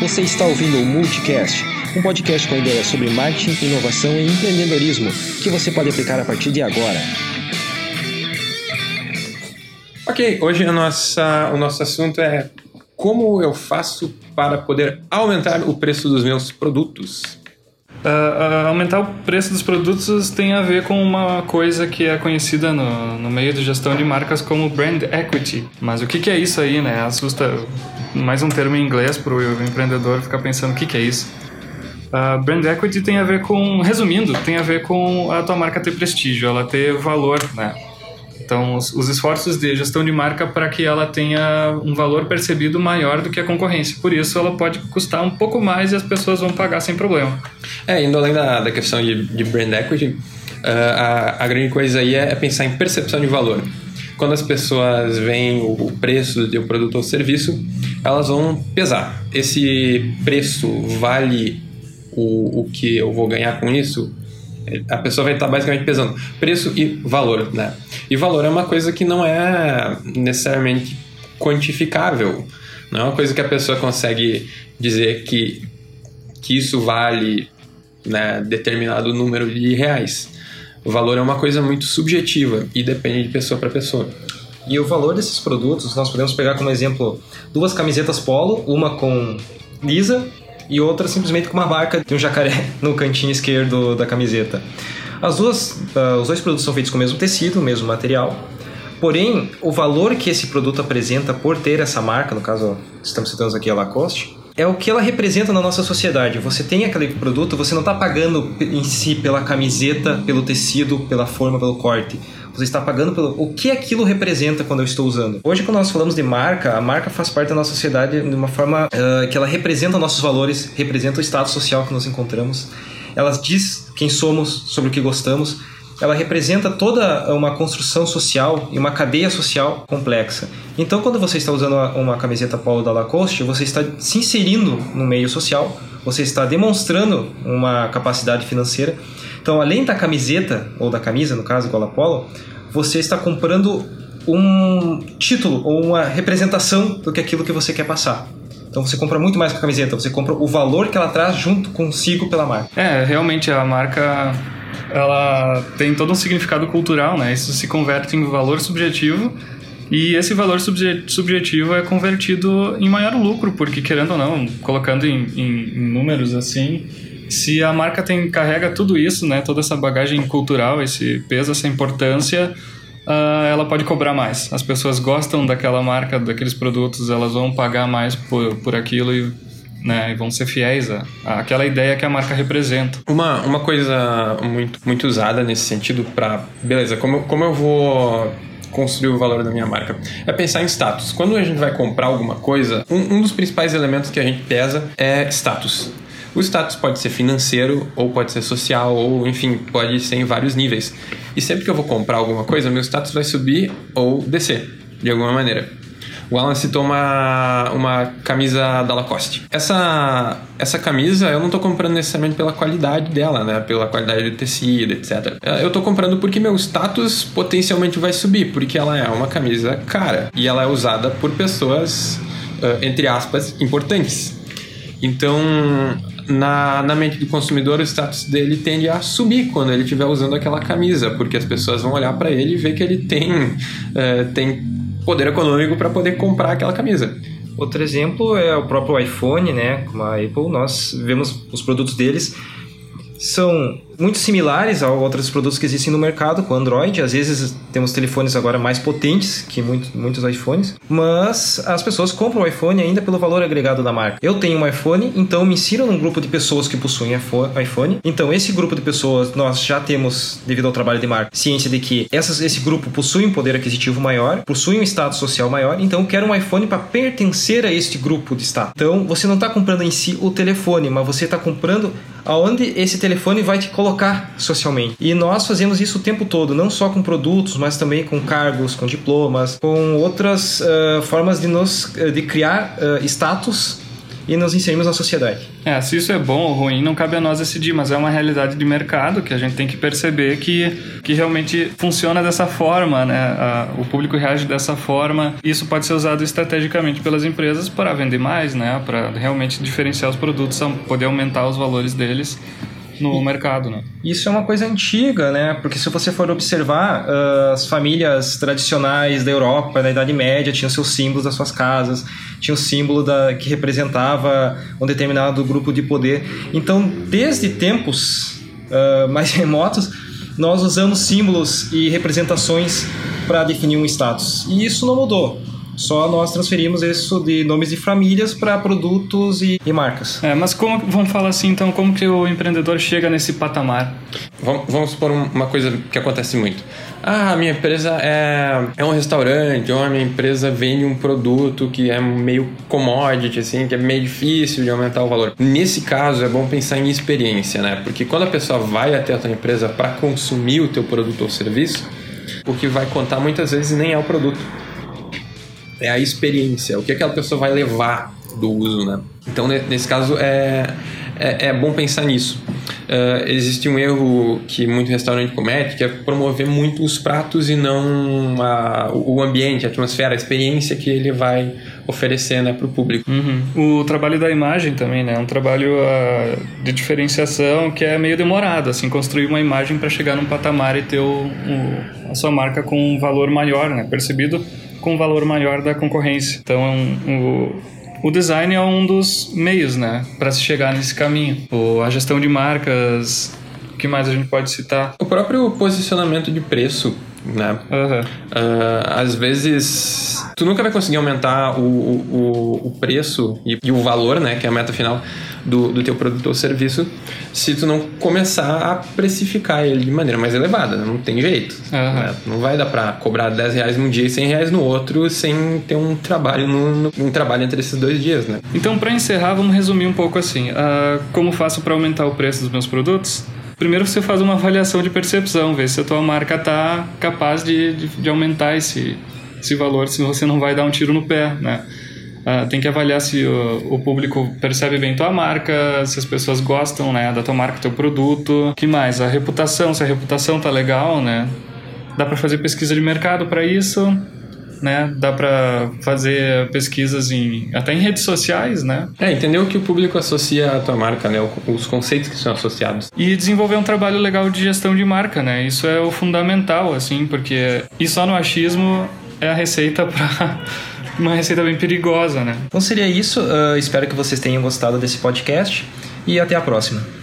Você está ouvindo o Multicast, um podcast com ideias sobre marketing, inovação e empreendedorismo que você pode aplicar a partir de agora. Ok, hoje a nossa, o nosso assunto é como eu faço para poder aumentar o preço dos meus produtos. Uh, uh, aumentar o preço dos produtos tem a ver com uma coisa que é conhecida no, no meio de gestão de marcas como brand equity. Mas o que, que é isso aí, né? Assusta mais um termo em inglês para o empreendedor ficar pensando o que, que é isso. Uh, brand equity tem a ver com, resumindo, tem a ver com a tua marca ter prestígio, ela ter valor, né? Então, os, os esforços de gestão de marca para que ela tenha um valor percebido maior do que a concorrência. Por isso, ela pode custar um pouco mais e as pessoas vão pagar sem problema. É, indo além da, da questão de, de brand equity, uh, a, a grande coisa aí é, é pensar em percepção de valor quando as pessoas veem o preço de um produto ou serviço, elas vão pesar. Esse preço vale o, o que eu vou ganhar com isso? A pessoa vai estar basicamente pesando preço e valor, né? E valor é uma coisa que não é necessariamente quantificável. Não é uma coisa que a pessoa consegue dizer que, que isso vale né, determinado número de reais. O valor é uma coisa muito subjetiva e depende de pessoa para pessoa. E o valor desses produtos, nós podemos pegar como exemplo duas camisetas polo, uma com lisa e outra simplesmente com uma marca de um jacaré no cantinho esquerdo da camiseta. As duas, uh, os dois produtos são feitos com o mesmo tecido, o mesmo material. Porém, o valor que esse produto apresenta por ter essa marca, no caso, estamos citando aqui a Lacoste, é o que ela representa na nossa sociedade. Você tem aquele produto, você não está pagando em si pela camiseta, pelo tecido, pela forma, pelo corte. Você está pagando pelo o que aquilo representa quando eu estou usando. Hoje, quando nós falamos de marca, a marca faz parte da nossa sociedade de uma forma uh, que ela representa nossos valores, representa o estado social que nos encontramos. Ela diz quem somos, sobre o que gostamos ela representa toda uma construção social e uma cadeia social complexa. Então, quando você está usando uma camiseta polo da Lacoste, você está se inserindo no meio social, você está demonstrando uma capacidade financeira. Então, além da camiseta, ou da camisa, no caso, igual a polo, você está comprando um título ou uma representação do que aquilo que você quer passar. Então você compra muito mais que a camiseta, você compra o valor que ela traz junto consigo pela marca. É, realmente a marca ela tem todo um significado cultural, né? Isso se converte em valor subjetivo e esse valor subjetivo é convertido em maior lucro, porque querendo ou não, colocando em, em, em números assim, se a marca tem carrega tudo isso, né? Toda essa bagagem cultural, esse peso, essa importância, uh, ela pode cobrar mais. As pessoas gostam daquela marca, daqueles produtos, elas vão pagar mais por, por aquilo e né, e vão ser fiéis à, àquela ideia que a marca representa. Uma, uma coisa muito, muito usada nesse sentido para, beleza, como, como eu vou construir o valor da minha marca? É pensar em status. Quando a gente vai comprar alguma coisa, um, um dos principais elementos que a gente pesa é status. O status pode ser financeiro, ou pode ser social, ou enfim, pode ser em vários níveis. E sempre que eu vou comprar alguma coisa, meu status vai subir ou descer, de alguma maneira. O Alan citou uma, uma camisa da Lacoste. Essa, essa camisa eu não estou comprando necessariamente pela qualidade dela, né? Pela qualidade do tecido, etc. Eu estou comprando porque meu status potencialmente vai subir, porque ela é uma camisa cara e ela é usada por pessoas, entre aspas, importantes. Então, na, na mente do consumidor, o status dele tende a subir quando ele estiver usando aquela camisa, porque as pessoas vão olhar para ele e ver que ele tem, uh, tem poder econômico para poder comprar aquela camisa. Outro exemplo é o próprio iPhone, né? Como a Apple, nós vemos os produtos deles são muito similares a outros produtos que existem no mercado com Android. Às vezes temos telefones agora mais potentes que muito, muitos iPhones, mas as pessoas compram o iPhone ainda pelo valor agregado da marca. Eu tenho um iPhone, então me insiro num grupo de pessoas que possuem iPhone. Então esse grupo de pessoas nós já temos, devido ao trabalho de marca, ciência de que essas, esse grupo possui um poder aquisitivo maior, possui um status social maior, então eu quero um iPhone para pertencer a este grupo de status. Então você não está comprando em si o telefone, mas você está comprando aonde esse telefone vai te colocar socialmente. E nós fazemos isso o tempo todo, não só com produtos, mas também com cargos, com diplomas, com outras uh, formas de nos de criar uh, status e nos inserirmos na sociedade. É, se isso é bom ou ruim, não cabe a nós decidir, mas é uma realidade de mercado que a gente tem que perceber que, que realmente funciona dessa forma, né? A, o público reage dessa forma. Isso pode ser usado estrategicamente pelas empresas para vender mais, né? Para realmente diferenciar os produtos, poder aumentar os valores deles no mercado, né? Isso é uma coisa antiga, né? Porque se você for observar, uh, as famílias tradicionais da Europa, da Idade Média, tinham seus símbolos das suas casas, tinha o símbolo da, que representava um determinado grupo de poder. Então, desde tempos uh, mais remotos, nós usamos símbolos e representações para definir um status. E isso não mudou. Só nós transferimos isso de nomes de famílias para produtos e, e, marcas. É, mas como vamos falar assim, então, como que o empreendedor chega nesse patamar? Vamos, vamos supor uma coisa que acontece muito. Ah, minha empresa é, é um restaurante, ou a minha empresa vende um produto que é meio commodity, assim, que é meio difícil de aumentar o valor. Nesse caso, é bom pensar em experiência, né? Porque quando a pessoa vai até a tua empresa para consumir o teu produto ou serviço, o que vai contar muitas vezes nem é o produto é a experiência, o que aquela pessoa vai levar do uso, né? Então, nesse caso, é, é, é bom pensar nisso. Uh, existe um erro que muito restaurante comete, que é promover muito os pratos e não a, o ambiente, a atmosfera, a experiência que ele vai oferecer né, para o público. Uhum. O trabalho da imagem também, né? É um trabalho uh, de diferenciação que é meio demorado, assim, construir uma imagem para chegar num patamar e ter o, o, a sua marca com um valor maior, né? Percebido com um valor maior da concorrência. Então, o, o design é um dos meios, né, para se chegar nesse caminho. O, a gestão de marcas, o que mais a gente pode citar? O próprio posicionamento de preço, né? Uhum. Uh, às vezes, tu nunca vai conseguir aumentar o, o, o preço e, e, o valor, né, que é a meta final do, do teu produto ou serviço, se tu não começar a precificar ele de maneira mais elevada. Né? Não tem jeito. Uhum. Né? Não vai dar para cobrar 10 reais num dia e 100 reais no outro sem ter um trabalho, no, um trabalho entre esses dois dias, né? Então, para encerrar, vamos resumir um pouco assim. Uh, como faço para aumentar o preço dos meus produtos? Primeiro você faz uma avaliação de percepção, ver se a tua marca está capaz de, de, de aumentar esse, esse valor, se você não vai dar um tiro no pé, né? Uh, tem que avaliar se o, o, público percebe bem tua marca, se as pessoas gostam né, da tua marca, teu produto. que mais? A reputação, se a reputação tá legal, né? Dá para fazer pesquisa de mercado para isso, né? Dá para fazer pesquisas em até em redes sociais, né? É, entender o que o público associa à tua marca, né? Os conceitos que são associados. E desenvolver um trabalho legal de gestão de marca, né? Isso é o fundamental, assim, porque e só no achismo é a receita para uma receita bem perigosa, né? Então seria isso. Uh, espero que vocês tenham gostado desse podcast e até a próxima.